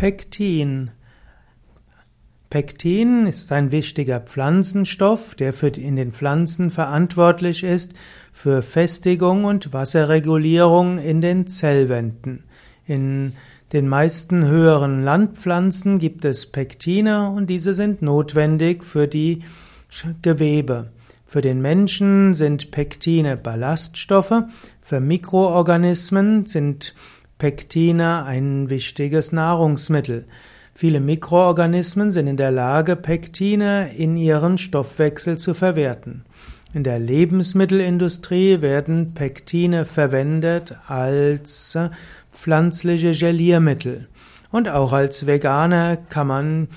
Pektin. Pektin ist ein wichtiger Pflanzenstoff, der für in den Pflanzen verantwortlich ist für Festigung und Wasserregulierung in den Zellwänden. In den meisten höheren Landpflanzen gibt es Pektine und diese sind notwendig für die Gewebe. Für den Menschen sind Pektine Ballaststoffe, für Mikroorganismen sind Pektine ein wichtiges Nahrungsmittel. Viele Mikroorganismen sind in der Lage, Pektine in ihren Stoffwechsel zu verwerten. In der Lebensmittelindustrie werden Pektine verwendet als pflanzliche Geliermittel. Und auch als Veganer kann man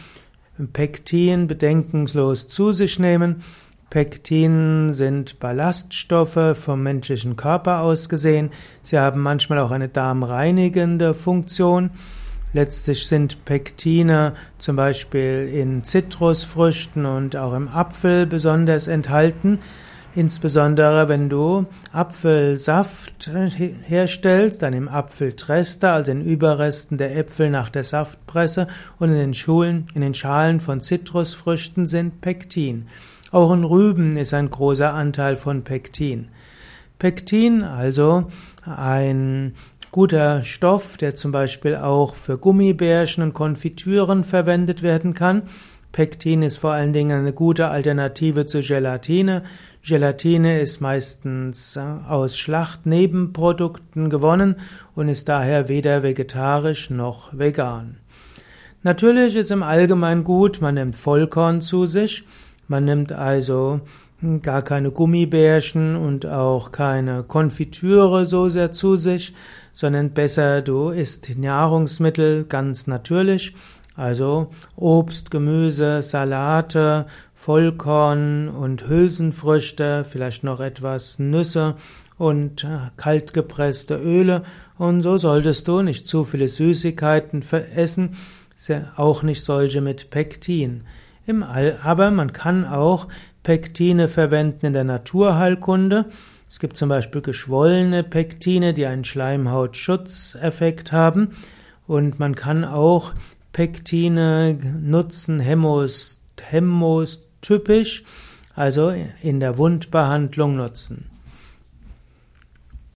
Pektin bedenkungslos zu sich nehmen. Pektin sind Ballaststoffe vom menschlichen Körper aus gesehen. Sie haben manchmal auch eine darmreinigende Funktion. Letztlich sind Pektine zum Beispiel in Zitrusfrüchten und auch im Apfel besonders enthalten. Insbesondere wenn du Apfelsaft herstellst, dann im Apfeltrester, also in Überresten der Äpfel nach der Saftpresse und in den Schulen, in den Schalen von Zitrusfrüchten sind Pektin. Auch in Rüben ist ein großer Anteil von Pektin. Pektin, also ein guter Stoff, der zum Beispiel auch für Gummibärchen und Konfitüren verwendet werden kann. Pektin ist vor allen Dingen eine gute Alternative zu Gelatine. Gelatine ist meistens aus Schlachtnebenprodukten gewonnen und ist daher weder vegetarisch noch vegan. Natürlich ist im Allgemeinen gut, man nimmt Vollkorn zu sich. Man nimmt also gar keine Gummibärchen und auch keine Konfitüre so sehr zu sich, sondern besser du isst Nahrungsmittel ganz natürlich, also Obst, Gemüse, Salate, Vollkorn und Hülsenfrüchte, vielleicht noch etwas Nüsse und äh, kaltgepresste Öle und so solltest du nicht zu viele Süßigkeiten essen, auch nicht solche mit Pektin. Im All, aber man kann auch Pektine verwenden in der Naturheilkunde. Es gibt zum Beispiel geschwollene Pektine, die einen Schleimhautschutzeffekt haben. Und man kann auch Pektine nutzen, typisch, also in der Wundbehandlung nutzen.